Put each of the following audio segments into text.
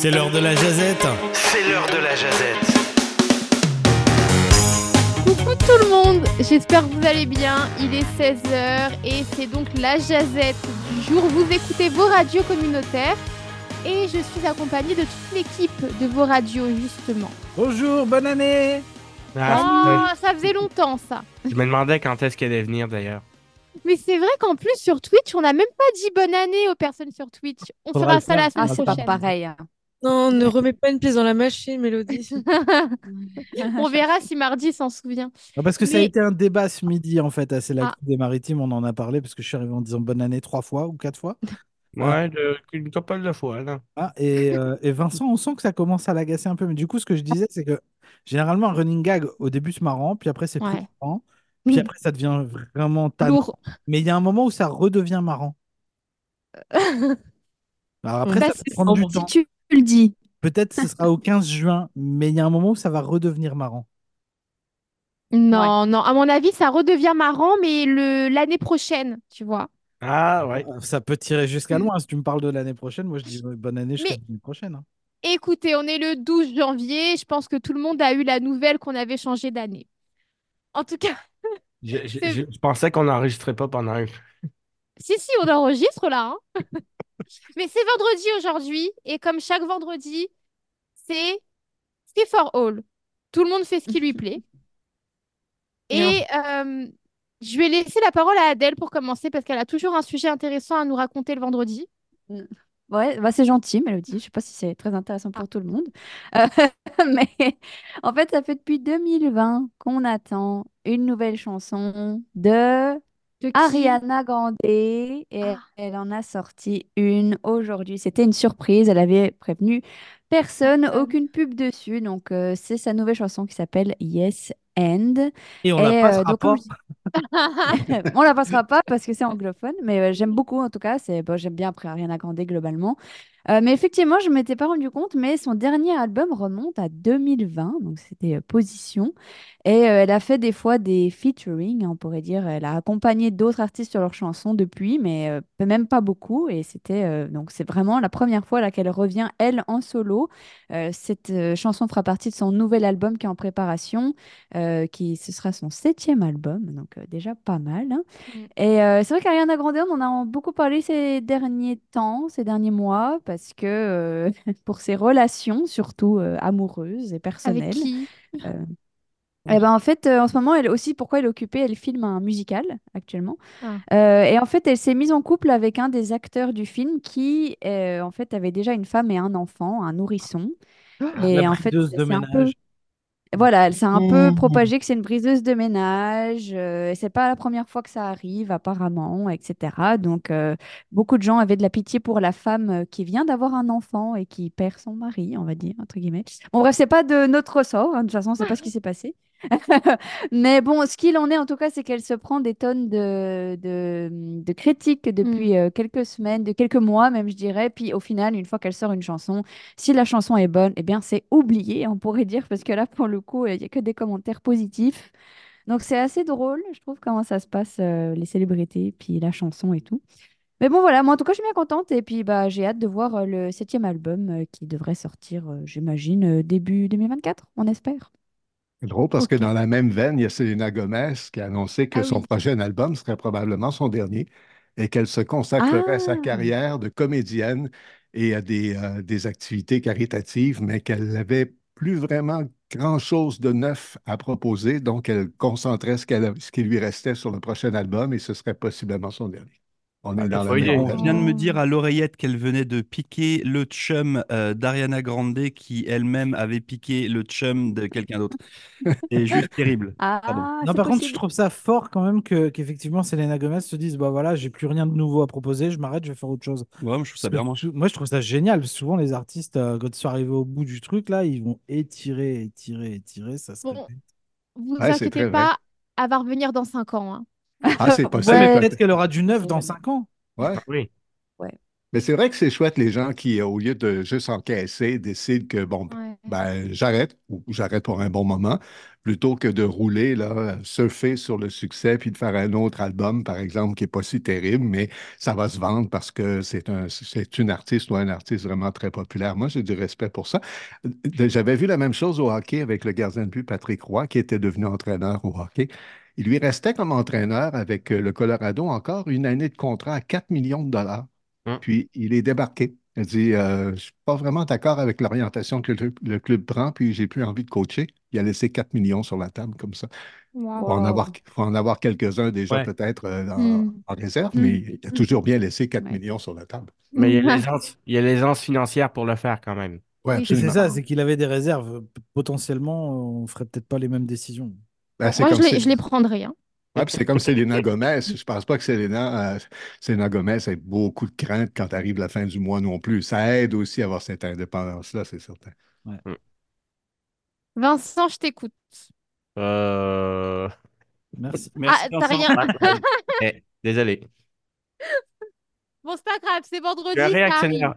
C'est l'heure de la jazette. C'est l'heure de la jazette. Coucou tout le monde, j'espère que vous allez bien. Il est 16h et c'est donc la jazette du jour. Vous écoutez vos radios communautaires et je suis accompagnée de toute l'équipe de vos radios justement. Bonjour, bonne année. Ah, Oh, ça faisait longtemps ça. Je me demandais quand est-ce qu'elle allait venir d'ailleurs. Mais c'est vrai qu'en plus sur Twitch, on n'a même pas dit bonne année aux personnes sur Twitch. On Faudra fera ça la semaine Ah, c'est pas pareil. hein. Non, ne remets pas une pièce dans la machine, Mélodie. on verra si mardi s'en souvient. Ah, parce que ça a été un débat ce midi en fait, à C'est la Ah. Coupe des Maritimes, on en a parlé parce que je suis arrivé en disant bonne année trois fois ou quatre fois. Ouais, de, une couple de fois, là. Ah, et, euh, et Vincent, on sent que ça commence à l'agacer un peu. Mais du coup, ce que je disais, c'est que généralement, un running gag, au début, c'est marrant, puis après, c'est plus Ouais. marrant, puis après, ça devient vraiment tannant. Lourd. Mais il y a un moment où ça redevient marrant. Alors après, Bah, ça c'est va prendre du Si temps. tu le dis. Peut-être ce sera au 15 juin, mais il y a un moment où ça va redevenir marrant. Non, non, à mon avis, ça redevient marrant, mais le l'année prochaine, tu vois. Ah, ouais. Ça peut tirer jusqu'à loin. Si tu me parles de l'année prochaine, moi je dis euh, bonne année jusqu'à Mais- l'année prochaine. hein. Écoutez, on est le 12 janvier. Je pense que tout le monde a eu la nouvelle qu'on avait changé d'année. En tout cas, Je, pensais qu'on n'enregistrait pas pendant un. Si, si, on enregistre là. hein. Mais c'est vendredi aujourd'hui. Et comme chaque vendredi, c'est free for all. Tout le monde fait ce qui lui plaît. Et euh, je vais laisser la parole à Adèle pour commencer parce qu'elle a toujours un sujet intéressant à nous raconter le vendredi. Ouais, bah c'est gentil, Mélodie. Je sais pas si c'est très intéressant pour tout le monde. Euh, mais en fait, ça fait depuis 2020 qu'on attend une nouvelle chanson de De qui? Ariana Grande et Ah. elle en a sorti une aujourd'hui. C'était une surprise. Elle avait prévenu personne, Personne. aucune pub dessus. Donc, euh, c'est sa nouvelle chanson qui s'appelle Yes and. Et on Et, la euh, donc, pas. je- on la passera pas parce que c'est anglophone, mais euh, j'aime beaucoup en tout cas. C'est bon, j'aime bien après Ariana Grande globalement. Euh, mais effectivement, je m'étais pas rendu compte, mais son dernier album remonte à 2020, donc c'était euh, Position. Et euh, elle a fait des fois des featuring, on pourrait dire. Elle a accompagné d'autres artistes sur leurs chansons depuis, mais euh, même pas beaucoup. Et c'était donc c'est vraiment la première fois là qu'elle revient elle en solo. Cette chanson fera partie de son nouvel album qui est en préparation, qui ce sera son septième album, donc déjà pas mal. hein. Mm. Et c'est vrai qu'Ariana Grande, on en a beaucoup parlé ces derniers temps, ces derniers mois, parce que euh, pour ses relations, surtout euh, amoureuses et Avec personnelles. qui? Eh ben, en fait, euh, en ce moment, elle aussi, pourquoi elle est occupée, elle filme un musical actuellement. Ah. Euh, et en fait, elle s'est mise en couple avec un des acteurs du film qui, euh, en fait, avait déjà une femme et un enfant, un nourrisson. Et La en fait, c'est un peu... Voilà, elle s'est un peu Mmh. propagée que c'est une briseuse de ménage. euh, et c'est pas la première fois que ça arrive, apparemment, etc. Donc, euh, beaucoup de gens avaient de la pitié pour la femme euh, qui vient d'avoir un enfant et qui perd son mari, on va dire, entre guillemets. Bon, bref, c'est pas de notre ressort. hein, de toute façon, c'est pas ce qui s'est passé. Mais bon, ce qu'il en est, en tout cas, c'est qu'elle se prend des tonnes de, de, de critiques depuis euh, quelques semaines, de quelques mois même, je dirais. Puis au final, une fois qu'elle sort une chanson, si la chanson est bonne, eh bien, c'est oublié, on pourrait dire, parce que là, pour le coup, il n'y a que des commentaires positifs. Donc, c'est assez drôle, je trouve, comment ça se passe, euh, les célébrités, puis la chanson et tout. Mais bon, voilà, moi, en tout cas, je suis bien contente. Et puis, bah, j'ai hâte de voir euh, le septième album euh, qui devrait sortir, euh, j'imagine, euh, début 2024, on espère. C'est drôle parce que dans la même veine, il y a Selena Gomez qui a annoncé que Ah son oui. prochain album serait probablement son dernier et qu'elle se consacrerait à sa Ah. carrière de comédienne et à des, euh, des activités caritatives, mais qu'elle n'avait plus vraiment grand-chose de neuf à proposer, donc elle concentrait ce, qu'elle- ce qui lui restait sur le prochain album et ce serait possiblement son dernier. On est dans. On vient de me dire à l'oreillette qu'elle venait de piquer le chum euh, d'Ariana Grande qui elle-même avait piqué le chum de quelqu'un d'autre. C'est juste terrible. Ah. Non, par contre, je trouve ça fort quand même que qu'effectivement Selena Gomez se dise bah voilà, j'ai plus rien de nouveau à proposer, je m'arrête, je vais faire autre chose. Ouais, moi, je trouve ça bien. moi. je trouve ça génial. parce que souvent, les artistes, euh, quand ils sont arrivés au bout du truc, là, ils vont étirer, étirer, étirer. Ça se Bon. Vous Ouais, inquiétez très vrai. pas, elle va revenir dans 5 ans. hein. Ah, c'est possible. Ouais, peut-être qu'elle aura du neuf dans 5 ans. Ouais. Oui. Mais c'est vrai que c'est chouette, les gens qui, au lieu de juste encaisser, décident que, bon, Ouais. ben, j'arrête ou j'arrête pour un bon moment plutôt que de rouler, là, surfer sur le succès puis de faire un autre album, par exemple, qui n'est pas si terrible, mais ça va se vendre parce que c'est un, c'est une artiste ou un artiste vraiment très populaire. Moi, j'ai du respect pour ça. Euh, J'avais vu la même chose au hockey avec le gardien de but Patrick Roy, qui était devenu entraîneur au hockey. Il lui restait comme entraîneur avec euh, le Colorado encore une année de contrat à 4 millions de dollars. Hum. Puis il est débarqué. Il a dit euh, Je ne suis pas vraiment d'accord avec l'orientation que le, le club prend, puis j'ai plus envie de coacher. Il a laissé 4 millions sur la table comme ça. Il Wow. faut en avoir, faut en avoir quelques-uns déjà Ouais. peut-être euh, en, Mm. en réserve, Mm. mais il a toujours bien laissé 4 Ouais. millions sur la table. Mais il y a l'aisance, financière pour le faire quand même. C'est ça, c'est qu'il avait des réserves. Potentiellement, on ferait peut-être pas les mêmes décisions. Ben, Moi, comme je les, Cé- je les prendrais. hein. Ouais, puis c'est comme Selena Gomez. Je pense pas que Selena, euh, Selena Gomez ait beaucoup de crainte quand arrive la fin du mois non plus. Ça aide aussi à avoir cette indépendance-là, c'est certain. Vincent, je t'écoute. Euh... Merci. Merci, ah, t'as rien. eh, désolé. Bon, c'est pas grave, c'est vendredi,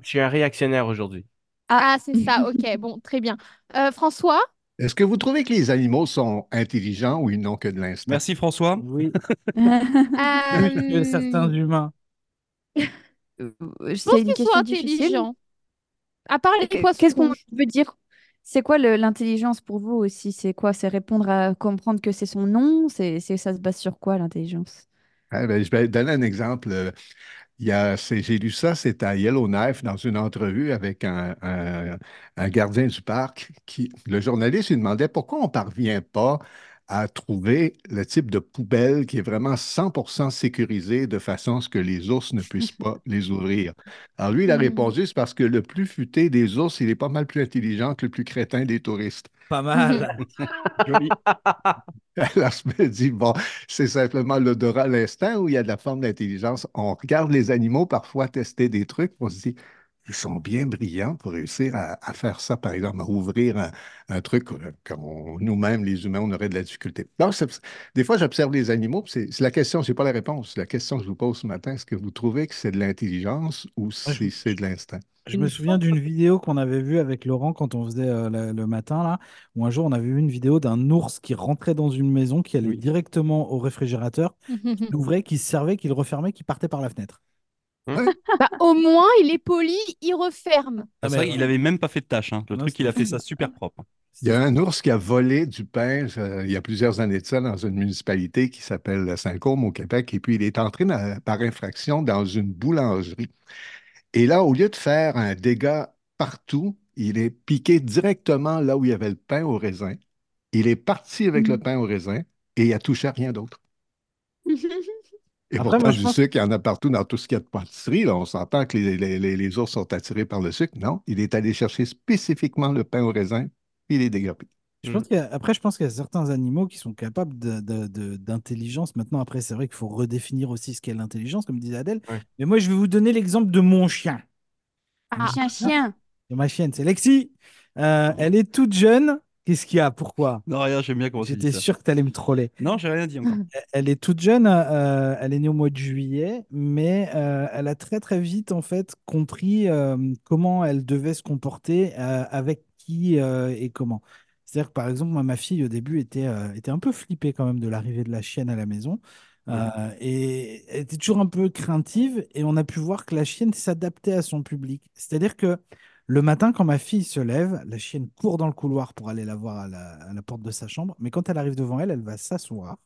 je suis un réactionnaire aujourd'hui. Ah, c'est ça, ok, bon, très bien. Euh, François? Est-ce que vous trouvez que les animaux sont intelligents ou ils n'ont que de l'instinct? Merci François. Oui, Euh, plus que certains humains. C'est Je une pense qu'ils sont intelligents. À part les poissons Qu'est-ce qu'on veut dire? C'est quoi l'intelligence pour vous aussi? C'est quoi? C'est répondre à comprendre que c'est son nom? C'est, c'est- ça se base sur quoi l'intelligence? Ah, ben, je vais donner un exemple. J'ai lu ça, c'est à Yellowknife dans une entrevue avec un, un- un gardien du parc qui, le journaliste lui demandait pourquoi on ne parvient pas à trouver le type de poubelle qui est vraiment 100% sécurisé de façon à ce que les ours ne puissent pas les ouvrir. Alors lui, il a Hmm. répondu, c'est parce que le plus futé des ours, il est pas mal plus intelligent que le plus crétin des touristes. Pas mal. Joli. Alors, je me dis, bon, c'est simplement l'odorat à l'instant où il y a de la forme d'intelligence? On regarde les animaux parfois tester des trucs, on se dit, ils sont bien brillants pour réussir à, à faire ça, par exemple, à ouvrir un, un truc euh, qu'on- nous-mêmes, les humains, on aurait de la difficulté. Donc, c'est- des fois, j'observe les animaux, c'est c'est la question, je n'ai pas la réponse. La question que je vous pose ce matin, est-ce que vous trouvez que c'est de l'intelligence ou si c'est de l'instinct? Je me souviens d'une vidéo qu'on avait vue avec Laurent quand on faisait euh, le matin, là, où un jour on avait vu une vidéo d'un ours qui rentrait dans une maison, qui allait Oui. directement au réfrigérateur, qui l'ouvrait, qui se servait, qui le refermait, qui partait par la fenêtre. Bah, au moins, il est poli, il referme. Ah, c'est mais- vrai qu'il avait même pas fait de tâche. hein. Le Non, truc, il a fait ça super propre. Il y a un ours qui a volé du pain euh, il y a plusieurs années de ça dans une municipalité qui s'appelle Saint-Côme au Québec. Et puis, il est entré dans- par infraction dans une boulangerie. Et là, au lieu de faire un dégât partout, il est piqué directement là où il y avait le pain au raisin. Il est parti avec le Mhm. pain au raisin et il a touché à rien d'autre. Et Après, pourtant, moi, du pense- sucre, il y en a partout dans tout ce qu'il y a de pâtisserie. Là. On s'entend que les, les- les- les ours sont attirés par le sucre. Non, il est allé chercher spécifiquement le pain au raisin, puis il est dégapé. Je pense a- après, je pense qu'il y a certains animaux qui sont capables de- de- de- d'intelligence. Maintenant, après, c'est vrai qu'il faut redéfinir aussi ce qu'est l'intelligence, comme disait Adèle. Ouais. Mais moi, je vais vous donner l'exemple de mon chien. Ah. Chien, chien. Et ma chienne, c'est Lexi. Euh, elle est toute jeune. Qu'est-ce qu'il y a? Pourquoi? Non, rien, j'aime bien comment tu dis J'étais sûr que tu allais me troller. Non, j'ai rien dit encore. Elle- est toute jeune, euh, elle est née au mois de juillet, mais euh, elle a très très vite en fait compris euh, comment elle devait se comporter, euh, avec qui euh, et comment. C'est-à-dire que par exemple, moi, ma fille au début était, euh, était un peu flippée quand même de l'arrivée de la chienne à la maison. Euh, et elle était toujours un peu craintive et on a pu voir que la chienne s'adaptait à son public. C'est-à-dire que le matin, quand ma fille se lève, la chienne court dans le couloir pour aller la voir à la, à la porte de sa chambre, mais quand elle arrive devant elle, elle va s'asseoir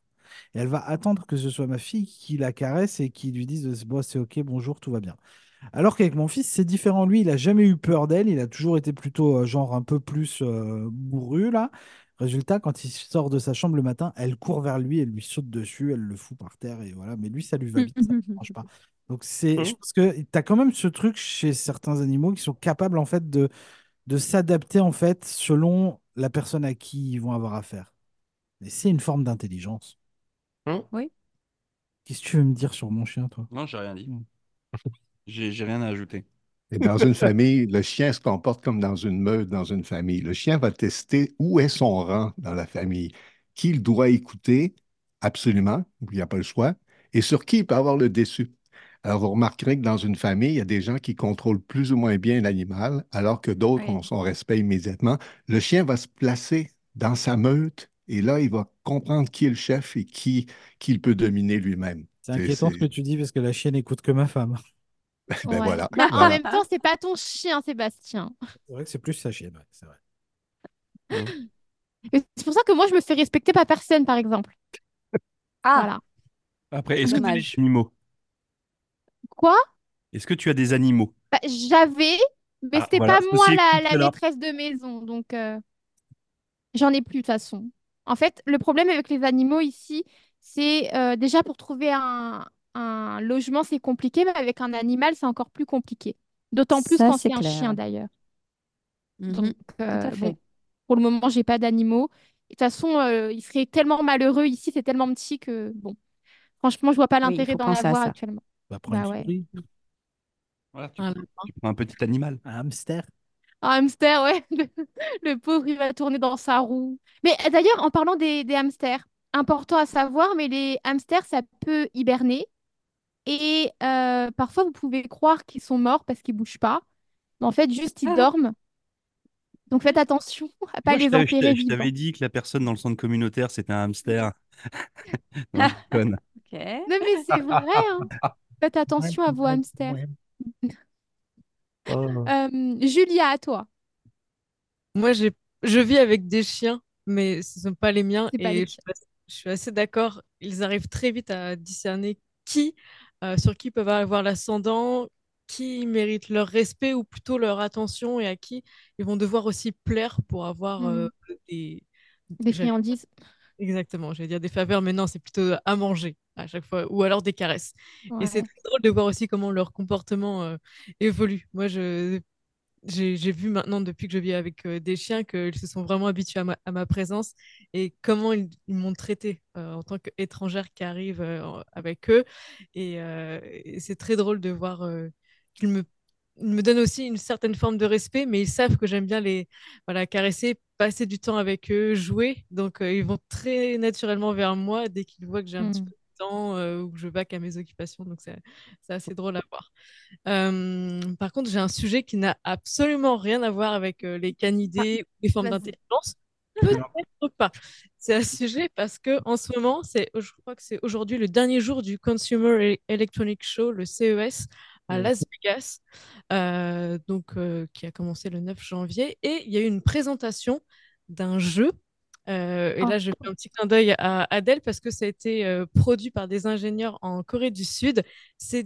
et elle va attendre que ce soit ma fille qui la caresse et qui lui dise bon, c'est ok, bonjour, tout va bien. Alors qu'avec mon fils, c'est différent. Lui, il a jamais eu peur d'elle. Il a toujours été plutôt euh, genre un peu plus euh, bourru là. Résultat, quand il sort de sa chambre le matin, elle court vers lui, elle lui saute dessus, elle le fout par terre et voilà. Mais lui, ça lui va bien, ça ne dérange pas. Donc c'est, je Mhm. pense que tu as quand même ce truc chez certains animaux qui sont capables en fait de, de s'adapter en fait selon la personne à qui ils vont avoir affaire. Et c'est une forme d'intelligence. Mhm. Oui. Qu'est-ce que tu veux me dire sur mon chien, toi? Non, j'ai rien dit. Mm. J'ai j'ai rien à ajouter. Et dans une famille, le chien se comporte comme dans une meute, dans une famille. Le chien va tester où est son rang dans la famille, qui il doit écouter? Absolument, il n'y a pas le choix, et sur qui il peut avoir le déçu? Alors, vous remarquerez que dans une famille, il y a des gens qui contrôlent plus ou moins bien l'animal, alors que d'autres Ouais. ont son respect immédiatement. Le chien va se placer dans sa meute et là, il va comprendre qui est le chef et qui, qui il peut dominer lui-même. C'est inquiétant ce que tu dis parce que la chienne écoute que ma femme. Ben Ouais. voilà. Bah, en même temps, c'est pas ton chien, Sébastien. C'est vrai que c'est plus sa chienne, ouais, c'est vrai. C'est pour ça que moi, je me fais respecter par personne, par exemple. Ah, Voilà. Après, est-ce que tu Dommage. des animaux? Quoi? Est-ce que tu as des animaux? Bah, j'avais, mais Ah, c'était voilà, pas moi la, la maîtresse de maison, donc euh, j'en ai plus de toute façon. En fait, le problème avec les animaux ici, c'est euh, déjà pour trouver un, un logement, c'est compliqué, mais avec un animal, c'est encore plus compliqué. D'autant plus Ça, quand c'est un clair. chien d'ailleurs. Mhm. Donc, euh, bon, pour le moment, j'ai pas d'animaux. De toute façon, euh, il serait tellement malheureux ici, c'est tellement petit que bon, franchement, je vois pas l'intérêt d'en avoir actuellement. Bah, prends une Bah ouais. souris, Voilà, tu, Un prends, tu prends un petit animal. un hamster. Un hamster, ouais. Le pauvre, il va tourner dans sa roue. Mais euh, d'ailleurs, en parlant des, des hamsters, important à savoir, mais les hamsters, ça peut hiberner. Et euh, parfois, vous pouvez croire qu'ils sont morts parce qu'ils bougent pas. Mais en fait, juste, ils Ah. dorment. Donc, faites attention à pas Moi, je les enterrer je t'avais dit que la personne dans le centre communautaire, c'était un hamster. Ok. Non, mais c'est vrai, hein. Faites attention à vos hamsters. Oh. Euh, Julia, à toi. Moi, je vis avec des chiens, mais ce ne sont pas les miens. C'est pas et les je suis assez- je suis assez d'accord. Ils arrivent très vite à discerner qui, euh, sur qui peuvent avoir l'ascendant, qui mérite leur respect ou plutôt leur attention et à qui ils vont devoir aussi plaire pour avoir Mhm. euh, des, Des friandises. Exactement, j'allais dire des faveurs, mais non, c'est plutôt à manger à chaque fois, ou alors des caresses. Et c'est très drôle de voir aussi comment leur comportement euh, évolue. Moi, je, j'ai, j'ai vu maintenant, depuis que je vis avec euh, des chiens, qu'ils se sont vraiment habitués à ma, à ma présence et comment ils, ils m'ont traité en tant qu'étrangère qui arrive euh, avec eux. Et, euh, et c'est très drôle de voir euh, qu'ils me, me donnent aussi une certaine forme de respect, mais ils savent que j'aime bien les voilà, caresser, passer du temps avec eux, jouer. Donc, euh, ils vont très naturellement vers moi dès qu'ils voient que j'ai un petit Mm. peu de temps euh, ou que je vaque à mes occupations. Donc, c'est assez drôle à voir. Euh, par contre, j'ai un sujet qui n'a absolument rien à voir avec euh, les canidés ou les formes d'intelligence. Peut-être pas. C'est un sujet parce que en ce moment, c'est, je crois que c'est aujourd'hui le dernier jour du Consumer Electronic Show, le CES, à Ouais. Las Vegas, euh, donc euh, qui a commencé le 9 janvier, et il y a eu une présentation d'un jeu. Euh, et Oh. là, je fais un petit clin d'œil à Adèle parce que ça a été produit par des ingénieurs en Corée du Sud. C'est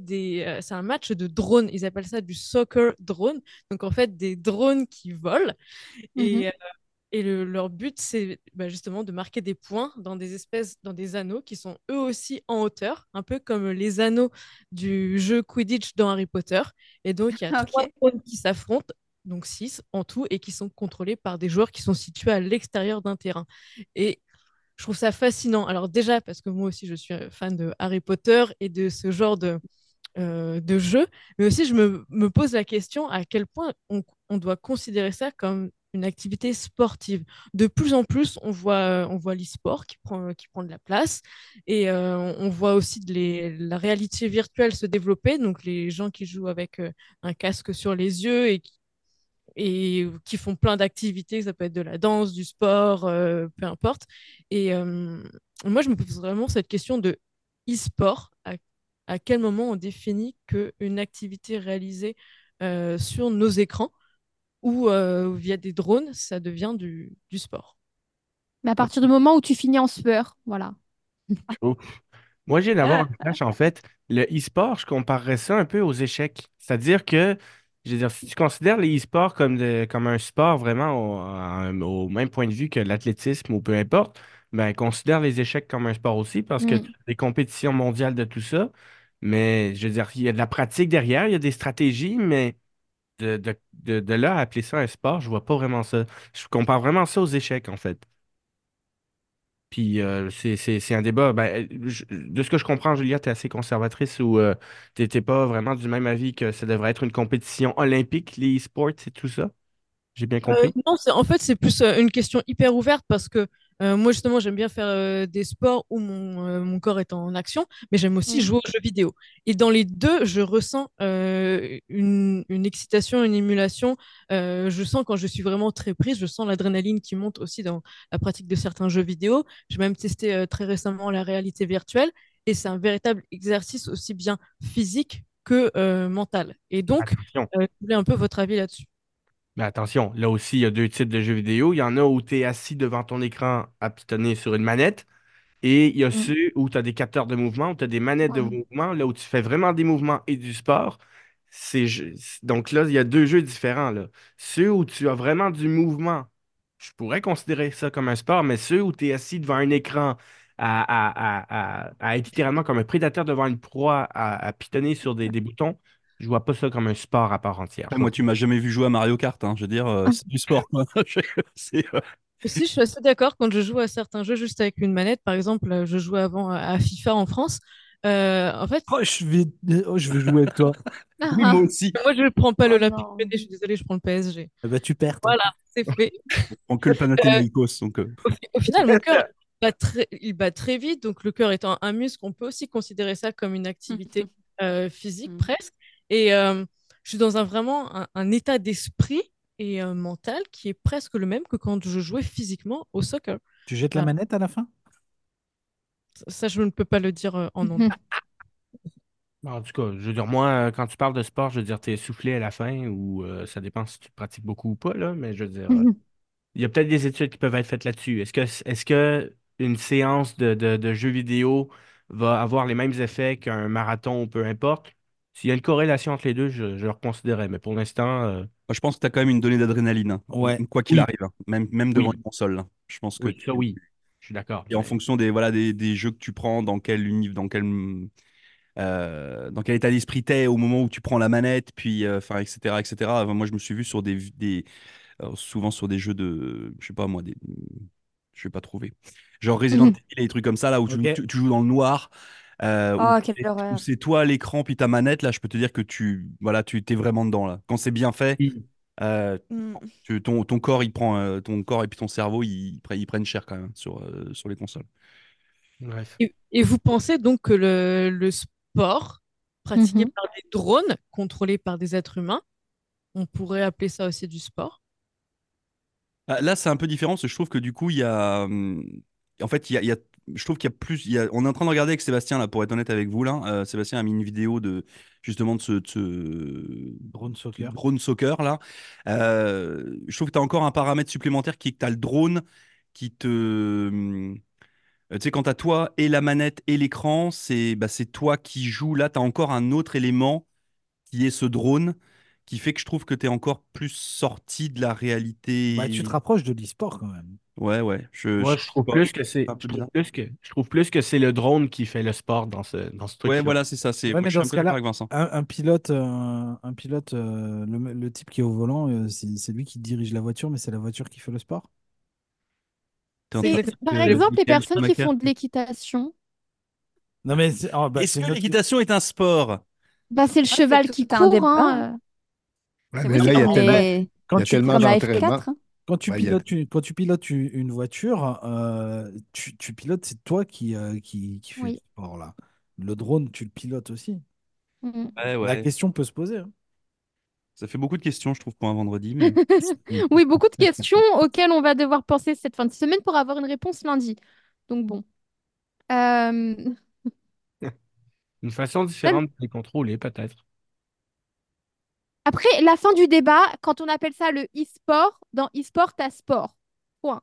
un match de drones. Ils appellent ça du soccer drone. Donc, en fait, des drones qui volent. Et le- leur but, c'est bah, justement de marquer des points dans des espèces, dans des anneaux qui sont eux aussi en hauteur, un peu comme les anneaux du jeu Quidditch dans Harry Potter. Et donc, il y a trois drones qui s'affrontent, donc six en tout, et qui sont contrôlés par des joueurs qui sont situés à l'extérieur d'un terrain. Et je trouve ça fascinant. Alors déjà, parce que moi aussi, je suis euh, fan de Harry Potter et de ce genre de, euh, de jeu, mais aussi je me, me pose la question à quel point on, on doit considérer ça comme une activité sportive. De plus en plus, on voit, on voit l'e-sport qui prend, qui prend de la place et euh, on voit aussi la réalité virtuelle se développer, donc les gens qui jouent avec euh, un casque sur les yeux et qui, font plein d'activités, ça peut être de la danse, du sport, euh, peu importe. Et moi, je me pose vraiment cette question de e-sport. À, quel moment on définit qu'une activité réalisée sur nos écrans? Ou euh, via des drones, ça devient du, du sport? Mais à partir du moment où tu finis en sueur, voilà. Moi, j'ai d'avoir un flash, en fait. Le e-sport, je comparerais ça un peu aux échecs. C'est-à-dire que, je veux dire, si tu considères les e-sports comme, de- comme un sport vraiment au, même point de vue que l'athlétisme ou peu importe, ben, considère les échecs comme un sport aussi parce que Mm. tu as des compétitions mondiales de tout ça. Mais, je veux dire, il y a de la pratique derrière, il y a des stratégies, mais de, de, de, de là à appeler ça un sport, je vois pas vraiment ça. Je compare vraiment ça aux échecs, en fait. Puis euh, c'est un débat. Ben, je- de ce que je comprends, Julia, tu es assez conservatrice ou euh, tu n'étais pas vraiment du même avis que ça devrait être une compétition olympique, les e-sports et tout ça? J'ai bien Euh, compris? non, c'est- en fait, c'est plus euh, une question hyper ouverte parce que Euh, moi, justement, j'aime bien faire euh, des sports où mon, euh, mon corps est en action, mais j'aime aussi Mm. jouer aux jeux vidéo. Et dans les deux, je ressens une, une excitation, une émulation. Je sens quand je suis vraiment très prise, je sens l'adrénaline qui monte aussi dans la pratique de certains jeux vidéo. J'ai même testé très récemment la réalité virtuelle et c'est un véritable exercice aussi bien physique que mental. Et donc, je voulais un peu votre avis là-dessus. Mais attention, là aussi, il y a deux types de jeux vidéo. Il y en a où tu es assis devant ton écran à pitonner sur une manette. Et il y a Mm. ceux où tu as des capteurs de mouvement, où tu as des manettes de mouvement, là où tu fais vraiment des mouvements et du sport. C'est Donc là, il y a deux jeux différents. Là. Ceux où tu as vraiment du mouvement, je pourrais considérer ça comme un sport, mais ceux où tu es assis devant un écran à, à- à- à- à être littéralement comme un prédateur devant une proie, à, à pitonner sur des, des boutons, je vois pas ça comme un sport à part entière. Après, moi, tu m'as jamais vu jouer à Mario Kart. hein. Je veux dire, euh, c'est du sport. quoi. C'est, euh, Aussi, je suis assez d'accord quand je joue à certains jeux juste avec une manette. Par exemple, euh, je jouais avant à FIFA en France. Euh, en fait, Oh, je vais, oh, je vais jouer avec toi. Oui, moi aussi. moi, je ne prends pas Oh l'Olympique. Lyonnais, je suis désolée, je prends le PSG. Eh ben, tu perds. toi. Voilà, c'est fait. On que le Panathinaikos. Donc, euh, Au, au final, mon cœur bat très, il bat très vite. Donc, le cœur étant un muscle, on peut aussi considérer ça comme une activité euh, physique Mhm. presque. Et euh, je suis dans un vraiment un, un état d'esprit et euh, mental qui est presque le même que quand je jouais physiquement au soccer. Tu jettes la manette à la fin? Ça, je ne peux pas le dire euh, en nom. En tout cas, je veux dire, moi, euh, quand tu parles de sport, je veux dire, t'es essoufflé à la fin ou euh, ça dépend si tu pratiques beaucoup ou pas, là, mais je veux dire, euh, il y a peut-être des études qui peuvent être faites là-dessus. Est-ce que, est-ce que une séance de, de, de jeux vidéo va avoir les mêmes effets qu'un marathon ou peu importe? S'il y a une corrélation entre les deux, je, je le reconsidérerais. Mais pour l'instant, euh, je pense que tu as quand même une donnée d'adrénaline. hein. Ouais. Quoi qu'il Oui. arrive. hein. Même, même devant Oui. une console. hein. Je pense que oui, tu- oui, je suis d'accord. Et en fonction des, voilà, des, des jeux que tu prends, dans quel univers, dans quel, euh, dans quel état d'esprit t'es au moment où tu prends la manette, puis, euh, enfin, etc., etc. Enfin, moi, je me suis vu sur des, des souvent sur des jeux de, je sais pas moi, des, je vais pas trouver. Genre Resident Mhm. Evil et des trucs comme ça, là où tu, Ok. tu- tu joues dans le noir. Euh, Oh, c'est- quelle horreur. où c'est toi l'écran puis ta manette là je peux te dire que tu voilà tu t'es vraiment dedans là quand c'est bien fait euh, Mm. tu- ton, ton corps il prend euh, ton corps et puis ton cerveau ils, pre- ils prennent cher quand même sur, euh, sur les consoles Bref. Et, et vous pensez donc que le, le sport pratiqué Mhm. par des drones, contrôlés par des êtres humains, on pourrait appeler ça aussi du sport? Ah, Là, c'est un peu différent parce que je trouve que du coup, il y a. hum, En fait, il y a, il y a- je trouve qu'il y a plus. il y a- On est en train de regarder avec Sébastien, là, pour être honnête avec vous. Là. Euh, Sébastien a mis une vidéo de justement de ce, de ce Drone soccer. drone soccer. Là. Euh, je trouve que tu as encore un paramètre supplémentaire qui est que tu as le drone qui te. euh, Tu sais, quand tu as toi et la manette et l'écran, c'est bah, c'est toi qui joues. Là, tu as encore un autre élément qui est ce drone qui fait que je trouve que tu es encore plus sorti de la réalité. Bah, tu te rapproches de l'e-sport quand même. Ouais, ouais. Je, Moi, je je trouve plus que c'est, je trouve plus que, je trouve plus que c'est le drone qui fait le sport dans ce, dans ce truc Ouais, voilà, c'est ça. C'est... Ouais, moi, mais je suis dans un ce cas-là, un, un pilote, euh, un pilote euh, le, le type qui est au volant, euh, c'est c'est lui qui dirige la voiture, mais c'est la voiture qui fait le sport. Par exemple, les personnes qui font de l'équitation, Non, mais c'est oh, bah, que l'équitation est un sport? bah, c'est le cheval qui court. hein. Ouais, C'est mais là, il y a tellement, y a tu, tellement la d'entraînement. F4, quand tu Bah, a- une, quand tu pilotes une, voiture, euh, tu, tu pilotes, c'est toi qui, euh, qui, qui fais Oui. le sport là. Le drone, tu le pilotes aussi. Ouais, La question peut se poser. hein. Ça fait beaucoup de questions, je trouve, pour un vendredi. Mais... Oui, beaucoup de questions auxquelles on va devoir penser cette fin de semaine pour avoir une réponse lundi. Donc bon. Euh, Une façon différente de les contrôler, peut-être. Après, la fin du débat, quand on appelle ça le e-sport, dans e-sport, t'as sport. Point.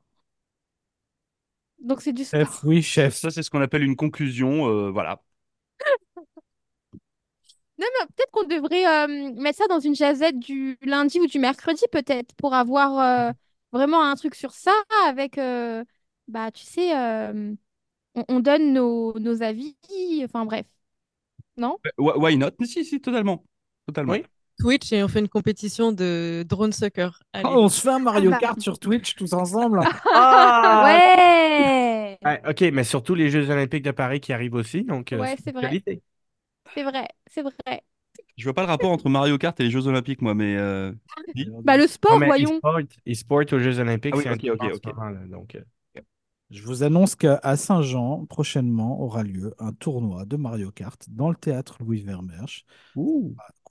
Donc c'est du sport. Chef, oui, chef. Ça, c'est ce qu'on appelle une conclusion. euh, voilà. Non, mais peut-être qu'on devrait euh, mettre ça dans une jazette du lundi ou du mercredi, peut-être, pour avoir euh, vraiment un truc sur ça avec, euh, bah, tu sais, euh, on, on donne nos, nos avis, enfin bref. Non? Why why not? Mais si, si, totalement. Totalement. Oui. Twitch et on fait une compétition de drone soccer. Allez. Oh, on se fait un Mario Ah bah. Kart sur Twitch tous ensemble. Ouais! Ouais, OK, mais surtout les Jeux Olympiques de Paris qui arrivent aussi, donc euh, Ouais, c'est vrai. qualité. C'est vrai, c'est vrai. Je vois pas le rapport entre Mario Kart et les Jeux Olympiques, moi, mais. euh, Bah, le sport, voyons. e-sport, e-sport aux Jeux Olympiques, Ah oui, c'est un ok, truc ok, en ce ok. moment, là, donc, euh, Je vous annonce qu'à Saint-Jean, prochainement, aura lieu un tournoi de Mario Kart dans le théâtre Louis Vermersch,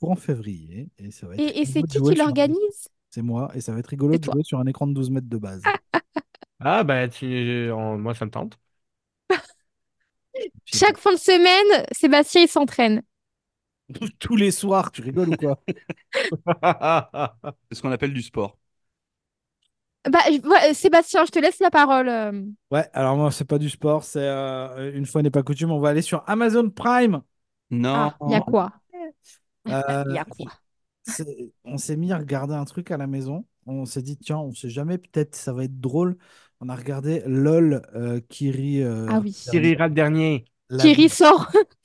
courant février. Et ça va être Et, et c'est qui qui sur un- l'organise? C'est moi, et ça va être rigolo de jouer sur un écran de 12 mètres de base. Ah, ben, tu... on- moi, ça me tente. Chaque fin de semaine, Sébastien, il s'entraîne. Tous les soirs, tu rigoles ou quoi? C'est ce qu'on appelle du sport. Bah, ouais, Sébastien, je te laisse la parole. euh. Ouais, alors moi, c'est pas du sport, c'est euh, une fois n'est pas coutume, on va aller sur Amazon Prime. Non. Ah, il y a quoi? Euh, Il y a quoi? on s'est mis à regarder un truc à la maison. On s'est dit, tiens, on sait jamais, peut-être ça va être drôle. On a regardé LOL euh, Kiri, euh, Ah oui. Qui rira le dernier? la Kiri sort.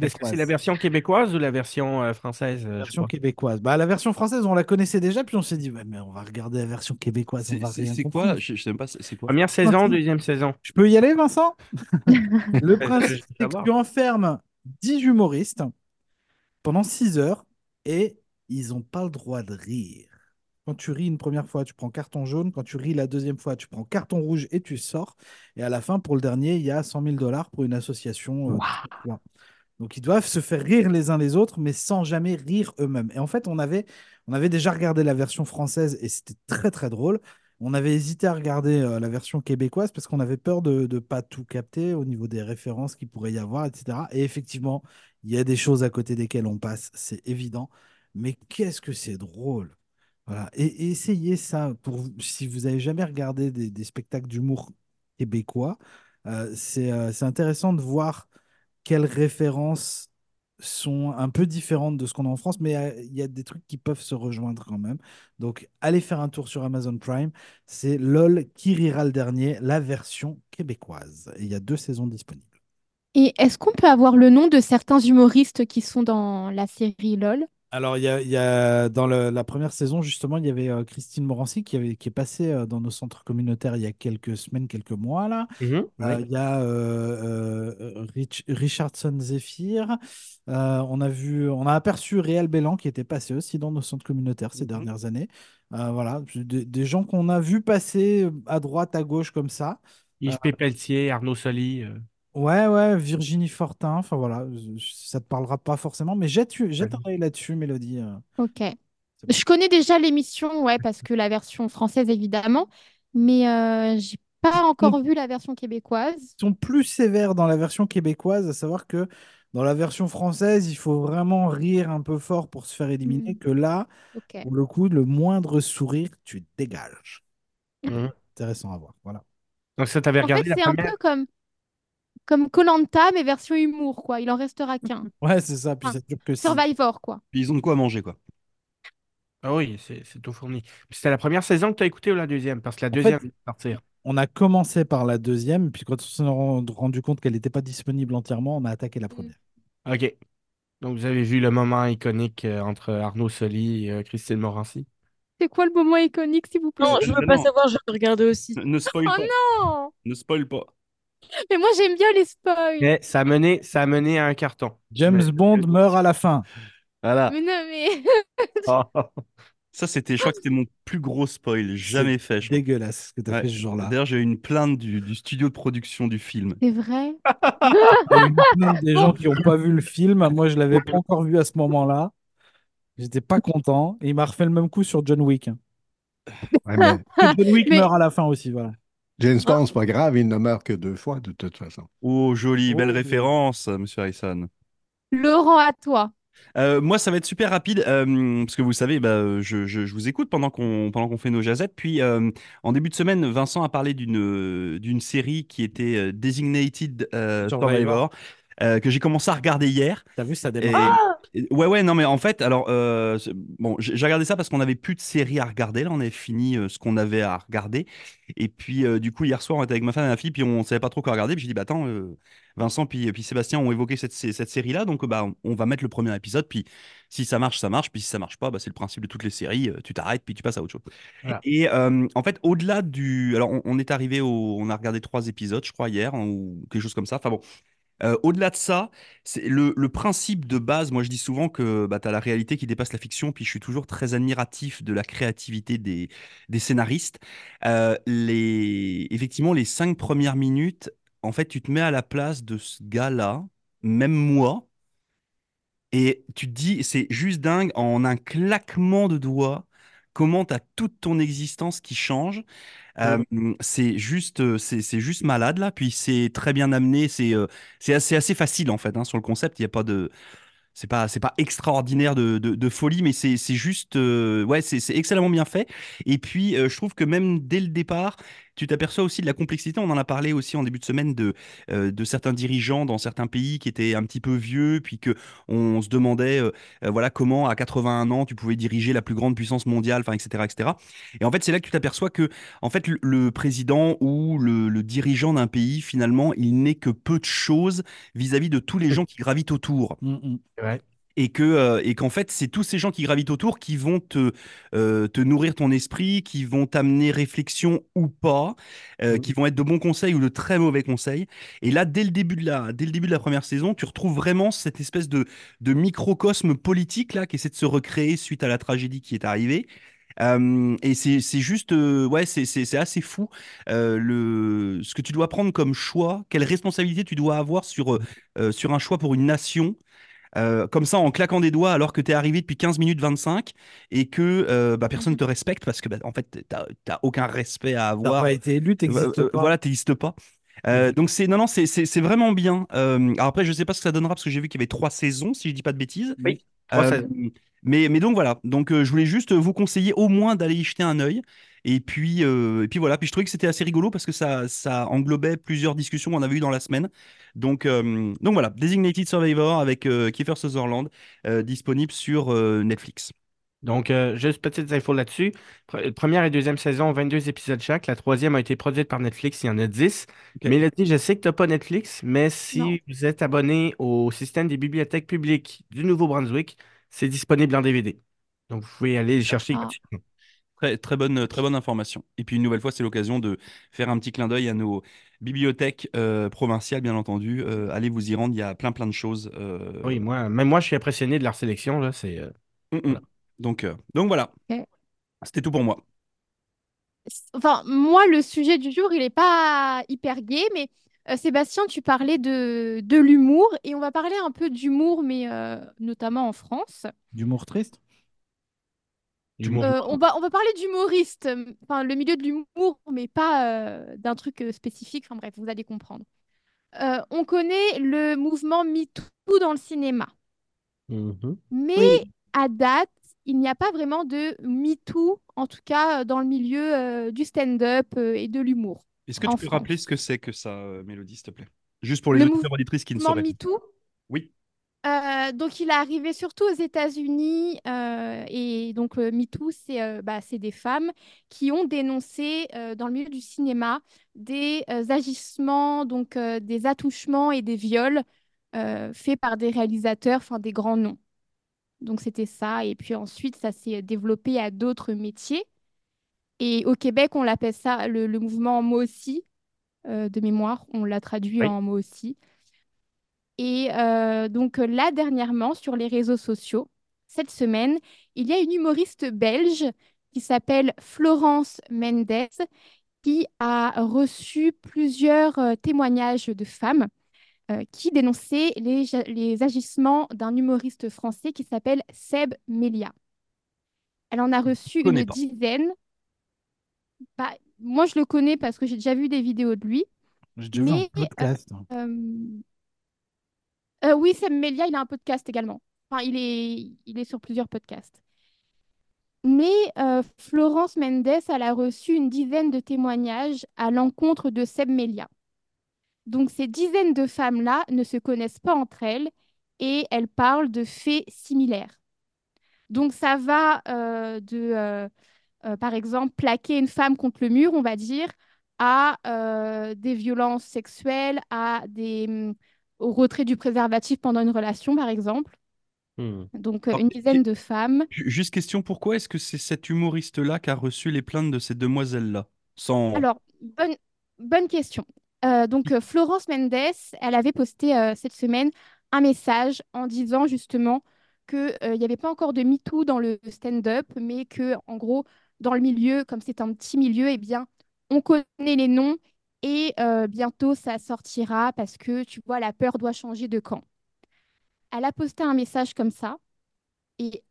Est-ce que c'est la version québécoise ou la version euh, française? euh, La je version québécoise. Bah, la version française, on la connaissait déjà, puis on s'est dit, mais on va regarder la version québécoise, on C'est va c'est- rien c'est quoi? Je, je sais pas, c'est quoi? Première saison, deuxième saison. Je peux y aller, Vincent? Le principe, c'est que tu enfermes 10 humoristes pendant 6 heures et ils n'ont pas le droit de rire. Quand tu ris une première fois, tu prends carton jaune. Quand tu ris la deuxième fois, tu prends carton rouge et tu sors. Et à la fin, pour le dernier, il y a 100 000 dollars pour une association. euh. Donc ils doivent se faire rire les uns les autres, mais sans jamais rire eux-mêmes. Et en fait, on avait, on avait déjà regardé la version française et c'était très très drôle. On avait hésité à regarder euh, la version québécoise parce qu'on avait peur de ne pas tout capter au niveau des références qu'il pourrait y avoir, etc. Et effectivement, il y a des choses à côté desquelles on passe, c'est évident. Mais qu'est-ce que c'est drôle! Voilà. Et, essayez ça pour si vous avez jamais regardé des, spectacles d'humour québécois, euh, euh, c'est intéressant de voir quelles références sont un peu différentes de ce qu'on a en France, mais euh, il y a des trucs qui peuvent se rejoindre quand même. Donc, allez faire un tour sur Amazon Prime. C'est LOL qui rira le dernier, la version québécoise. Et il y a deux saisons disponibles. Et est-ce qu'on peut avoir le nom de certains humoristes qui sont dans la série LOL? Alors, il y a, il y a- dans le- la première saison, justement, il y avait euh, Christine Morancy qui, avait, qui est passée euh, dans nos centres communautaires il y a quelques semaines, quelques mois, là. Mhm, Euh, ouais. Il y a Rich- Richardson Zephyr. On a vu, on a aperçu Réal Bélan qui était passé aussi dans nos centres communautaires ces Mhm. dernières années. Voilà, des, des gens qu'on a vu passer à droite, à gauche comme ça. Yves. Pelletier, Arnaud Soli. Ouais, ouais, Virginie Fortin. Enfin voilà, je- ça te parlera pas forcément, mais jette, jette un œil là-dessus, Mélodie. euh, Ok. c'est bon. Je connais déjà l'émission, ouais, parce que la version française, évidemment, mais euh, j'ai pas encore vu la version québécoise. Ils sont plus sévères dans la version québécoise, à savoir que dans la version française, il faut vraiment rire un peu fort pour se faire éliminer, Hmm. que là, Ok. pour le coup, le moindre sourire, tu dégages. Mhm. Intéressant à voir. Voilà. Donc, ça, t'avais En fait, regardé la c'est un première? peu comme comme Koh-Lanta, mais version humour, quoi. Il en restera qu'un. Ouais, c'est ça. Puis que. Survivor, quoi. Puis ils ont de quoi manger, quoi. Ah oui, c'est tout fourni. C'était la première saison que tu as écouté ou la deuxième? Parce que la En fait, deuxième sortir. On a commencé par la deuxième, puis quand on s'est rendu rendu compte qu'elle n'était pas disponible entièrement, on a attaqué la première. OK. Donc, vous avez vu le moment iconique euh, entre Arnaud Soli et euh, Christine Morancy? C'est quoi le moment iconique, s'il vous plaît? Non, je veux pas non. savoir, je vais regarder aussi. Ne spoil Oh pas. non! Ne spoil pas. Mais moi, j'aime bien les spoils. Mais ça a mené, ça mené à un carton. James Mais- Bond meurt à la fin. Voilà. Mais non, mais... Oh. Ça, c'était, je crois que c'était mon plus gros spoil jamais fait. je. Dégueulasse ce que tu as Ouais. fait ce jour-là. D'ailleurs, j'ai eu une plainte du, du studio de production du film. C'est vrai? Il y a eu une plainte des gens qui n'ont pas vu le film. Moi, je l'avais pas encore vu à ce moment-là. J'étais pas content. Et il m'a refait le même coup sur John Wick. Ouais, mais Que John Wick Mais- meurt à la fin aussi, voilà. James Bond, c'est pas grave, il ne meurt que deux fois de toute façon. Oh, jolie, belle Oh. référence, monsieur Harrison. Laurent, à toi. Euh, moi, ça va être super rapide euh, parce que vous savez, bah, je, je- je vous écoute pendant qu'on pendant qu'on fait nos jazettes. Puis, euh, en début de semaine, Vincent a parlé d'une euh, d'une série qui était euh, Designated euh, Survivor. Survivor, euh, que j'ai commencé à regarder hier. T'as vu, ça Et- démarre. Ouais, ouais, non, mais en fait, alors, euh, bon, j'ai regardé ça parce qu'on n'avait plus de séries à regarder. Là, on avait fini euh, ce qu'on avait à regarder. Et puis, euh, du coup, hier soir, on était avec ma femme et ma fille, puis on savait pas trop quoi regarder. Puis j'ai dit, bah attends, Vincent puis, puis Sébastien ont évoqué cette, cette série-là, donc bah, on, va mettre le premier épisode. Puis si ça marche, ça marche. Puis si ça marche pas, bah, c'est le principe de toutes les séries. tu t'arrêtes, puis tu passes à autre chose. Voilà. Et en fait, au-delà du. Alors, on, on est arrivé au. On a regardé trois épisodes, je crois, hier, ou quelque chose comme ça. Enfin bon. Euh, au-delà de ça, c'est le, principe de base, moi je dis souvent que bah, tu as la réalité qui dépasse la fiction, puis je suis toujours très admiratif de la créativité des, scénaristes. Euh, effectivement, les cinq premières minutes, en fait, tu te mets à la place de ce gars-là, même moi, et tu te dis, c'est juste dingue, en un claquement de doigts, comment tu as toute ton existence qui change. Euh, c'est juste, euh, c'est juste malade là. Puis c'est très bien amené. C'est euh, c'est assez, assez facile en fait hein, sur le concept. Il n'y a pas de, c'est pas, c'est pas extraordinaire de, de, de folie, mais c'est juste, euh, ouais, c'est c'est excellemment bien fait. Et puis, euh, je trouve que même dès le départ, tu t'aperçois aussi de la complexité. On en a parlé aussi en début de semaine de, euh, de certains dirigeants dans certains pays qui étaient un petit peu vieux, puis que on se demandait, euh, euh, voilà, comment à 81 ans tu pouvais diriger la plus grande puissance mondiale, enfin, etc., etc. Et en fait, c'est là que tu t'aperçois que, en fait, le, président ou le, le dirigeant d'un pays, finalement, il n'est que peu de choses vis-à-vis de tous les gens qui gravitent autour Mm, mm. Ouais. Et que euh, et qu'en fait c'est tous ces gens qui gravitent autour qui vont te euh, te nourrir ton esprit, qui vont t'amener réflexion ou pas, euh, Mhm. qui vont être de bons conseils ou de très mauvais conseils. Et là dès le début de la dès le début de la première saison, tu retrouves vraiment cette espèce de de microcosme politique là qui essaie de se recréer suite à la tragédie qui est arrivée. Euh, et c'est c'est juste euh, ouais c'est c'est c'est assez fou euh, le ce que tu dois prendre comme choix, quelle responsabilité tu dois avoir sur sur un choix pour une nation euh, comme ça en claquant des doigts alors que tu es arrivé depuis 15 minutes 25 et que euh, bah, personne ne te respecte parce que bah, en fait t'as t'as aucun respect à avoir. pas été élu, t'existes euh, pas. voilà t'existes pas. Euh, donc c'est non non c'est c'est c'est vraiment bien. Euh, alors après je sais pas ce que ça donnera parce que j'ai vu qu'il y avait trois saisons si je dis pas de bêtises. Oui, trois Euh, saisons. Mais mais donc voilà donc euh, je voulais juste vous conseiller au moins d'aller y jeter un œil et puis euh, et puis voilà puis je trouvais que c'était assez rigolo parce que ça ça englobait plusieurs discussions qu'on avait eues dans la semaine donc euh, donc voilà Designated Survivor avec euh, Kiefer Sutherland euh, disponible sur euh, Netflix Donc, euh, juste petites infos là-dessus. Pre- Première et deuxième saison, 22 épisodes chaque. La troisième a été produite par Netflix, il y en a 10. Ok. Mélodie, je sais que tu n'as pas Netflix, mais si Non. vous êtes abonné au système des bibliothèques publiques du Nouveau-Brunswick, c'est disponible en DVD. Donc, vous pouvez aller le chercher Ah. Très, très bonne, très bonne information. Et puis une nouvelle fois, c'est l'occasion de faire un petit clin d'œil à nos bibliothèques euh, provinciales, bien entendu. Euh, allez vous y rendre, il y a plein plein de choses. euh, Oui, moi, même moi, je suis impressionné de leur sélection. Là, c'est, euh, mm, mm. voilà. Donc, euh, donc voilà, c'était tout pour moi. Enfin, moi, le sujet du jour, il n'est pas hyper gai, mais euh, Sébastien, tu parlais de, de l'humour, et on va parler un peu d'humour, mais euh, notamment en France. D'humour triste? Euh, on va, on va parler d'humoriste, enfin, le milieu de l'humour, mais pas euh, d'un truc spécifique. Enfin bref, vous allez comprendre. Euh, on connaît le mouvement MeToo dans le cinéma, Mhm. mais Oui. à date, il n'y a pas vraiment de MeToo, en tout cas dans le milieu euh, du stand-up euh, et de l'humour. Est-ce que tu peux France. rappeler ce que c'est que ça, euh, Mélodie, s'il te plaît? Juste pour les Le auditeurs auditrices qui ne sauraient pas. MeToo, Oui. Euh, donc, il est arrivé surtout aux États-Unis. euh, et donc, le MeToo, c'est euh, bah, c'est des femmes qui ont dénoncé euh, dans le milieu du cinéma des euh, agissements, donc euh, des attouchements et des viols euh, faits par des réalisateurs, enfin des grands noms. Donc, c'était ça. Et puis ensuite, ça s'est développé à d'autres métiers. Et au Québec, on l'appelle ça le, le mouvement moi aussi, euh, de mémoire. On l'a traduit Oui. en moi aussi. Et euh, donc là, dernièrement, sur les réseaux sociaux, cette semaine, il y a une humoriste belge qui s'appelle Florence Mendes qui a reçu plusieurs euh, témoignages de femmes euh, qui dénonçaient les, les agissements d'un humoriste français qui s'appelle Seb Melia. Elle en a reçu une pas. dizaine. Bah, moi, je le connais parce que j'ai déjà vu des vidéos de lui. J'ai déjà vu un podcast. Euh, euh, oui, Sam Melia, il a un podcast également. Enfin, il est, il est sur plusieurs podcasts. Mais euh, Florence Mendes, elle a reçu une dizaine de témoignages à l'encontre de Seb Melia. Donc, ces dizaines de femmes-là ne se connaissent pas entre elles et elles parlent de faits similaires. Donc, ça va euh, de, euh, par exemple, plaquer une femme contre le mur, on va dire, à euh, des violences sexuelles, à des, hum, au retrait du préservatif pendant une relation, par exemple. Hmm. Donc, euh, Alors, une dizaine de femmes. Ju- Juste question, pourquoi est-ce que c'est cet humoriste-là qui a reçu les plaintes de ces demoiselles-là? Sans... Alors, bonne, bonne question. Donc, Florence Mendes, elle avait posté cette semaine un message en disant justement qu'il n'y avait pas encore de MeToo dans le stand-up, mais que, en gros, dans le milieu, comme c'est un petit milieu, eh bien, on connaît les noms et euh, bientôt ça sortira parce que, tu vois, la peur doit changer de camp. Elle a posté un message comme ça et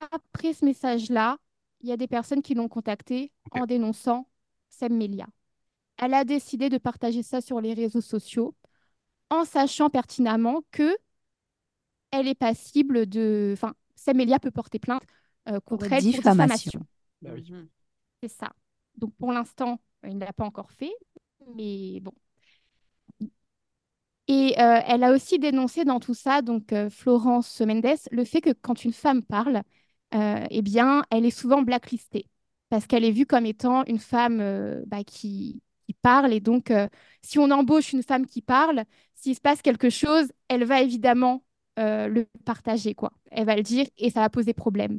après ce message-là, il y a des personnes qui l'ont contactée en dénonçant Sam Melia. Elle a décidé de partager ça sur les réseaux sociaux en sachant pertinemment que elle est passible de... Enfin, Sam Melia peut porter plainte contre elle pour diffamation. Bah oui. Mhm. C'est ça. Donc pour l'instant, il ne l'a pas encore fait, mais bon. Et euh, elle a aussi dénoncé dans tout ça, donc euh, Florence Mendes, le fait que quand une femme parle, euh, eh bien, elle est souvent blacklistée parce qu'elle est vue comme étant une femme euh, bah, qui, qui parle. Et donc, euh, si on embauche une femme qui parle, s'il se passe quelque chose, elle va évidemment euh, le partager, quoi. Elle va le dire et ça va poser problème.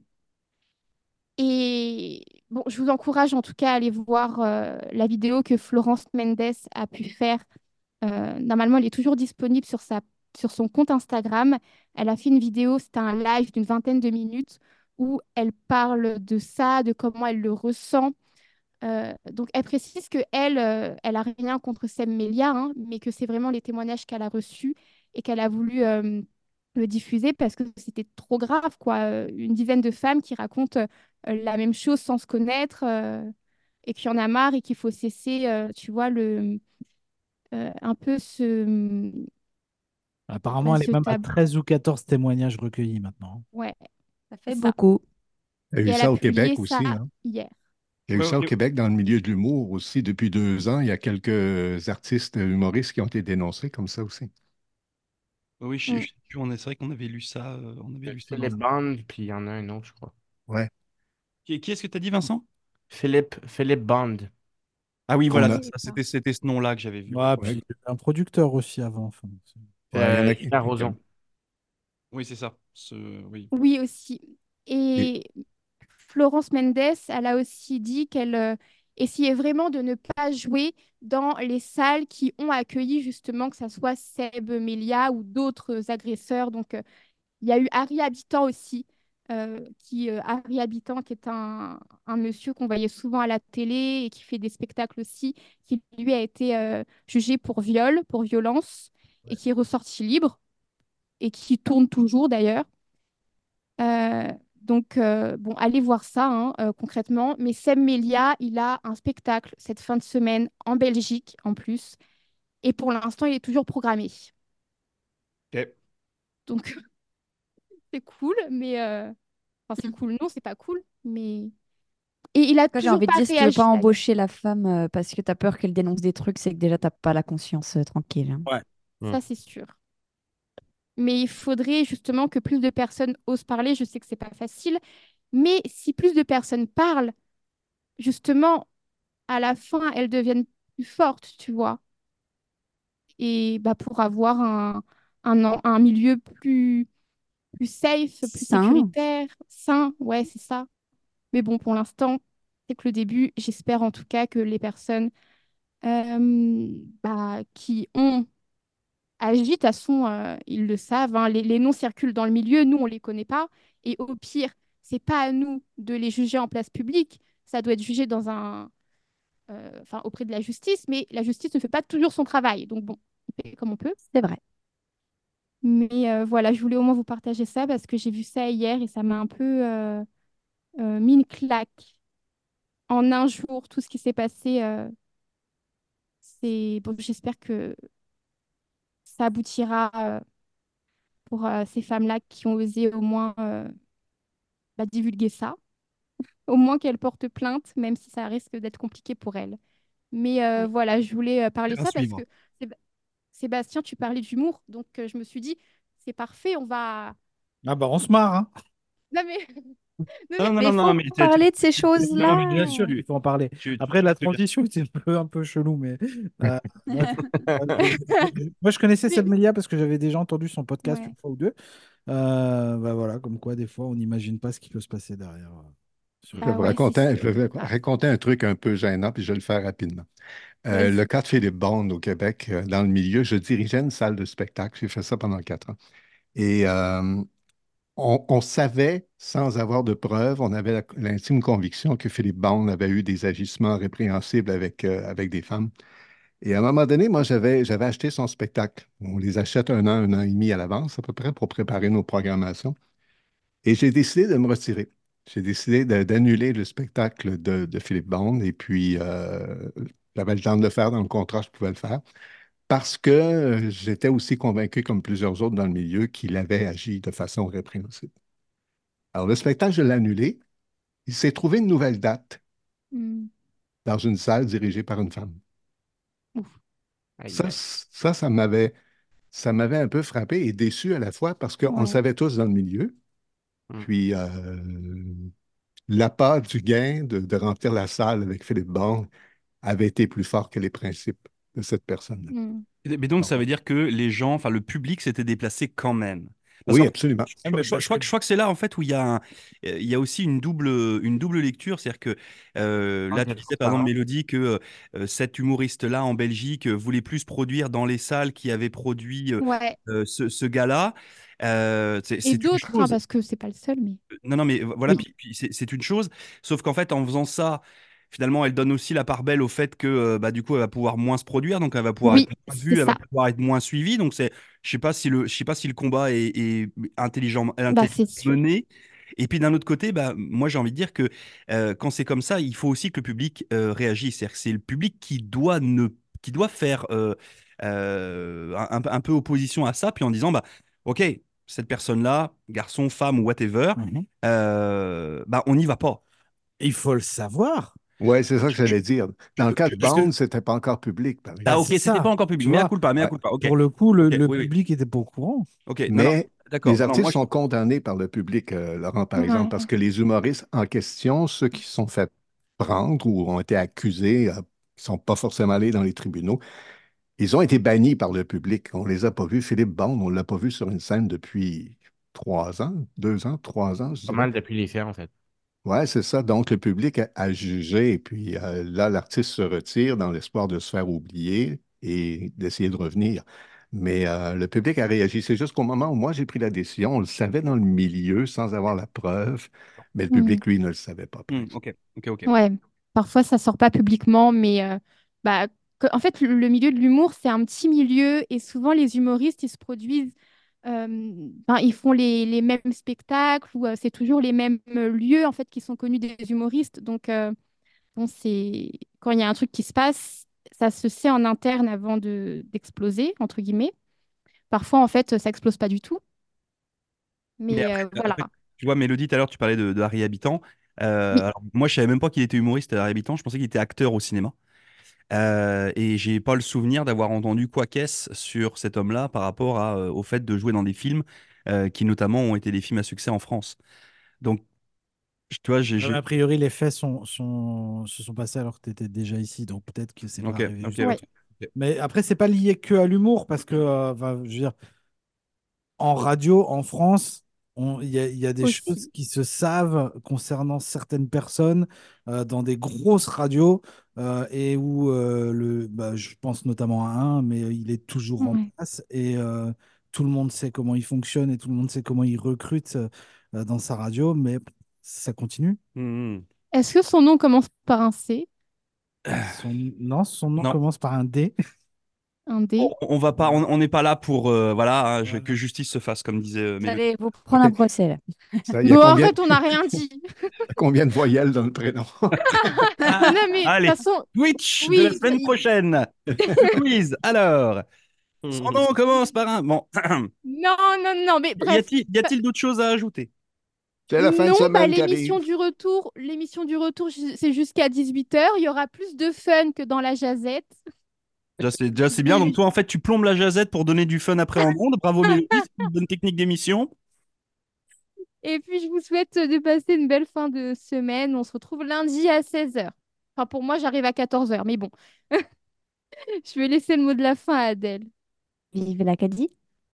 Et bon, je vous encourage en tout cas à aller voir euh, la vidéo que Florence Mendes a pu faire. Euh, normalement, elle est toujours disponible sur sa, sur son compte Instagram. Elle a fait une vidéo, c'était un live d'une vingtaine de minutes où elle parle de ça, de comment elle le ressent. Euh, donc, elle précise que elle, elle a rien contre Sem Melia, hein, mais que c'est vraiment les témoignages qu'elle a reçus et qu'elle a voulu le diffuser parce que c'était trop grave, quoi. Une dizaine de femmes qui racontent la même chose sans se connaître euh, et qu'il y en a marre et qu'il faut cesser, euh, tu vois, le, euh, un peu ce, Apparemment, elle est même à tabou. 13 ou 14 témoignages recueillis maintenant. Ouais, Ça fait ça. beaucoup. Il y a eu et ça au Québec aussi. ça hein. hier. Il y a eu ça au. Québec dans le milieu de l'humour aussi depuis deux ans. Il y a quelques artistes humoristes qui ont été dénoncés comme ça aussi. Oui, je, Mm. je sais plus, on est- c'est vrai qu'on avait lu ça. euh, on avait lu ça un- Bond, puis il y en a un autre, je crois. Ouais. Qui, qui est-ce que tu as dit, Vincent? Philippe, Philippe Bond. Ah oui, voilà, ça, c'était c'était ce nom-là que j'avais vu. Ouais, Ouais. puis un producteur aussi avant. enfin, c'est- Ouais, il y en a qui- Yves Roson. Oui, c'est ça. Ce- oui. Oui, aussi. Et Florence Mendes, elle a aussi dit qu'elle euh, essayait vraiment de ne pas jouer dans les salles qui ont accueilli justement, que ce soit Seb Melia ou d'autres agresseurs. Donc, euh, il y a eu Harry Habitant aussi, euh, qui, euh, Harry Habitant, qui est un, un monsieur qu'on voyait souvent à la télé et qui fait des spectacles aussi, qui lui a été euh, jugé pour viol, pour violence, et qui est ressorti libre, et qui tourne toujours d'ailleurs. Euh, donc, bon, allez voir ça hein, concrètement. Mais Sem Melia, il a un spectacle cette fin de semaine en Belgique en plus. Et pour l'instant, il est toujours programmé. Ok. Donc, c'est cool, mais. euh, Enfin, c'est cool. Non, c'est pas cool, mais. Et il a Après, J'ai toujours envie de pas dire, si tu veux pas embaucher la femme euh, parce que tu as peur qu'elle dénonce des trucs, c'est que déjà, t'as pas la conscience euh, tranquille. hein. Ça, c'est sûr. Mais il faudrait justement que plus de personnes osent parler. Je sais que c'est pas facile, mais si plus de personnes parlent, justement, à la fin, elles deviennent plus fortes, tu vois. Et bah, pour avoir un, un, un milieu plus, plus safe, plus Sain. sécuritaire, sain, ouais, c'est ça. Mais bon, pour l'instant, c'est que le début. J'espère en tout cas que les personnes euh, bah, qui ont agi, de toute façon, euh, ils le savent, hein, les, les noms circulent dans le milieu, nous, on ne les connaît pas. Et au pire, c'est pas à nous de les juger en place publique. Ça doit être jugé dans un, euh, enfin, auprès de la justice, mais la justice ne fait pas toujours son travail. Donc bon, on fait comme on peut. C'est vrai. Mais euh, voilà, je voulais au moins vous partager ça parce que j'ai vu ça hier et ça m'a un peu euh, euh, mis une claque. En un jour, tout ce qui s'est passé, c'est bon, j'espère que ça aboutira pour ces femmes-là qui ont osé au moins bah, divulguer ça. Au moins qu'elles portent plainte, même si ça risque d'être compliqué pour elles. Mais voilà, je voulais parler de ça parce que Sébastien, tu parlais d'humour, donc euh, je me suis dit, c'est parfait, on va... Ah bah on se marre, hein. Non mais... Non, Non, non, mais- non, il non, faut mais parler de ces choses-là. non, mais Bien sûr, il faut en parler. tu- Après, la tu- transition était un peu, un peu chelou, mais euh, moi, moi, je connaissais Seb Melia parce que j'avais déjà entendu son podcast Ouais. une fois ou deux. Euh, bah voilà, comme quoi des fois on n'imagine pas ce qui peut se passer derrière. Je vais Ah vous ouais, c'est raconter, sûr. je vais vous raconter un truc un peu gênant, puis je vais le faire rapidement. Euh, le cas de Philippe Bond au Québec, euh, dans le milieu, je dirigeais une salle de spectacle. J'ai fait ça pendant quatre ans. Et euh, on, on savait, sans avoir de preuves, on avait l'intime conviction que Philippe Bond avait eu des agissements répréhensibles avec, avec des femmes. Et à un moment donné, moi, j'avais, j'avais acheté son spectacle. On les achète un an, un an et demi à l'avance, à peu près, pour préparer nos programmations. Et j'ai décidé de me retirer. J'ai décidé d'annuler le spectacle de, de Philippe Bond. Et puis, euh, j'avais le temps de le faire dans le contrat, je pouvais le faire. Parce que euh, j'étais aussi convaincu, comme plusieurs autres dans le milieu, qu'il avait agi de façon répréhensible. Alors, le spectacle, je l'ai annulé. Il s'est trouvé une nouvelle date Hmm. dans une salle dirigée par une femme. Aïe, Ça, ça, ça m'avait, ça m'avait un peu frappé et déçu à la fois parce qu'on le savait tous dans le milieu. Mm. Puis, euh, l'appât du gain de, de remplir la salle avec Philippe Bond avait été plus fort que les principes de cette personne-là. Hmm. Mais donc, ça veut dire que les gens, enfin, le public s'était déplacé quand même? Parce Oui, absolument. Je, je- je- je crois, que- je crois que c'est là en fait où il y a, un- euh, il y a aussi une double, une double lecture. C'est-à-dire que euh, là, tu Manque de disais par exemple. Mélodie, que euh, cet humoriste-là en Belgique euh, voulait plus produire dans les salles qui avaient produit euh, Ouais. euh, ce, ce gars-là. Euh, c'est Et d'autres, hein, parce que c'est pas le seul, mais. Non, non, mais voilà, Oui. c'est une chose. Sauf qu'en fait, en faisant ça, finalement, elle donne aussi la part belle au fait que, euh, bah, du coup, elle va pouvoir moins se produire, donc elle va pouvoir Oui, être moins vue, elle va pouvoir être moins suivie. Donc, c'est, je sais pas si le, je sais pas si le combat est, est intelligent, Bah, intelligemment c'est sûr. mené. Et puis d'un autre côté, bah, moi j'ai envie de dire que euh, quand c'est comme ça, il faut aussi que le public euh, réagisse. C'est-à-dire que c'est le public qui doit, ne, qui doit faire euh, euh, un, un peu opposition à ça, puis en disant, bah, ok, cette personne-là, garçon, femme ou whatever, Mhm. euh, bah, on n'y va pas. Il faut le savoir. Oui, c'est ça que j'allais dire. Dans le cas de que- Bond, c'était pas encore public, par Ah, ok, c'était pas encore public. Mais à vois. culpa, mais à culpa. Ok, Pour le coup, le, le oui, oui. public était pas au courant. ok. Non, non, Mais les Non, artistes je- sont condamnés par le public, euh, Laurent, par Ouais. exemple, parce que les humoristes en question, ceux qui se sont fait prendre ou ont été accusés, euh, qui sont pas forcément allés dans les tribunaux, ils ont été bannis par le public. On les a pas vus. Philippe Bond, on l'a pas vu sur une scène depuis trois ans, deux ans, trois ans, Pas mal depuis les faits, en fait. Ouais, c'est ça. Donc, le public a, a jugé, et puis euh, là, l'artiste se retire dans l'espoir de se faire oublier et d'essayer de revenir. Mais euh, le public a réagi. C'est juste qu'au moment où moi j'ai pris la décision, on le savait dans le milieu sans avoir la preuve, mais le Hmm. public, lui, ne le savait pas. exemple. ok, ok, ok. Ouais. Parfois, ça sort pas publiquement, mais euh, bah, que- en fait, le, milieu de l'humour, c'est un petit milieu et souvent, les humoristes, ils se produisent, ben, ils font les, les mêmes spectacles ou euh, c'est toujours les mêmes euh, lieux, en fait, qui sont connus des humoristes. Donc, euh, bon, c'est quand il y a un truc qui se passe, ça se sait en interne avant de d'exploser, entre guillemets. Parfois, en fait, ça explose pas du tout. Mais Mais après, euh, voilà. après, tu vois, Mélodie, tout à l'heure, tu parlais de, de Harry Habitant. Euh, Oui. alors, moi, je savais même pas qu'il était humoriste, Harry Habitant. Je pensais qu'il était acteur au cinéma. Euh, et j'ai pas le souvenir d'avoir entendu quoi qu'est-ce sur cet homme-là par rapport à, euh, au fait de jouer dans des films euh, qui notamment ont été des films à succès en France. Donc, tu vois, j'ai... A priori, les faits sont, sont, se sont passés alors que tu étais déjà ici, donc peut-être que c'est pas Ok, arrivé. ok, juste- Ouais. ok. Mais après, c'est pas lié que à l'humour, parce que, euh, je veux dire, en radio, en France, il y a, il y a des Aussi. choses qui se savent concernant certaines personnes euh, dans des grosses radios euh, et où euh, le, bah, je pense notamment à un, mais il est toujours en place et euh, tout le monde sait comment il fonctionne et tout le monde sait comment il recrute euh, dans sa radio, mais ça continue. Hmm, Est-ce que son nom commence par un C, Son, non, son nom Non. commence par un D. un? On, on va pas, on n'est pas là pour euh, voilà, hein, je- Voilà. que justice se fasse, comme disait euh, allez vous prendre un procès là. Ça, il y a Bon, combien, arrête, on n'a rien dit. combien de voyelles dans le prénom? Ah, Non, mais de allez. toute façon, Twitch Oui, de la semaine prochaine. Quiz. Alors, son nom commence par un. Bon, non, non, non, mais y bref. a-t-il y a-t-il d'autres choses à ajouter? C'est la fin de non, bah, semaine qui l'émission du retour, l'émission du retour, c'est jusqu'à 18h. Il y aura plus de fun que dans la jazette. Déjà, c'est déjà, c'est bien. Donc, toi, en fait, tu plombes la jazette pour donner du fun après en ondes. Bravo, Mélodie. C'est une bonne technique d'émission. Et puis, je vous souhaite de passer une belle fin de semaine. On se retrouve lundi à 16h. Enfin, pour moi, j'arrive à 14h, mais bon. Je vais laisser le mot de la fin à Adèle. Vive l'Acadie.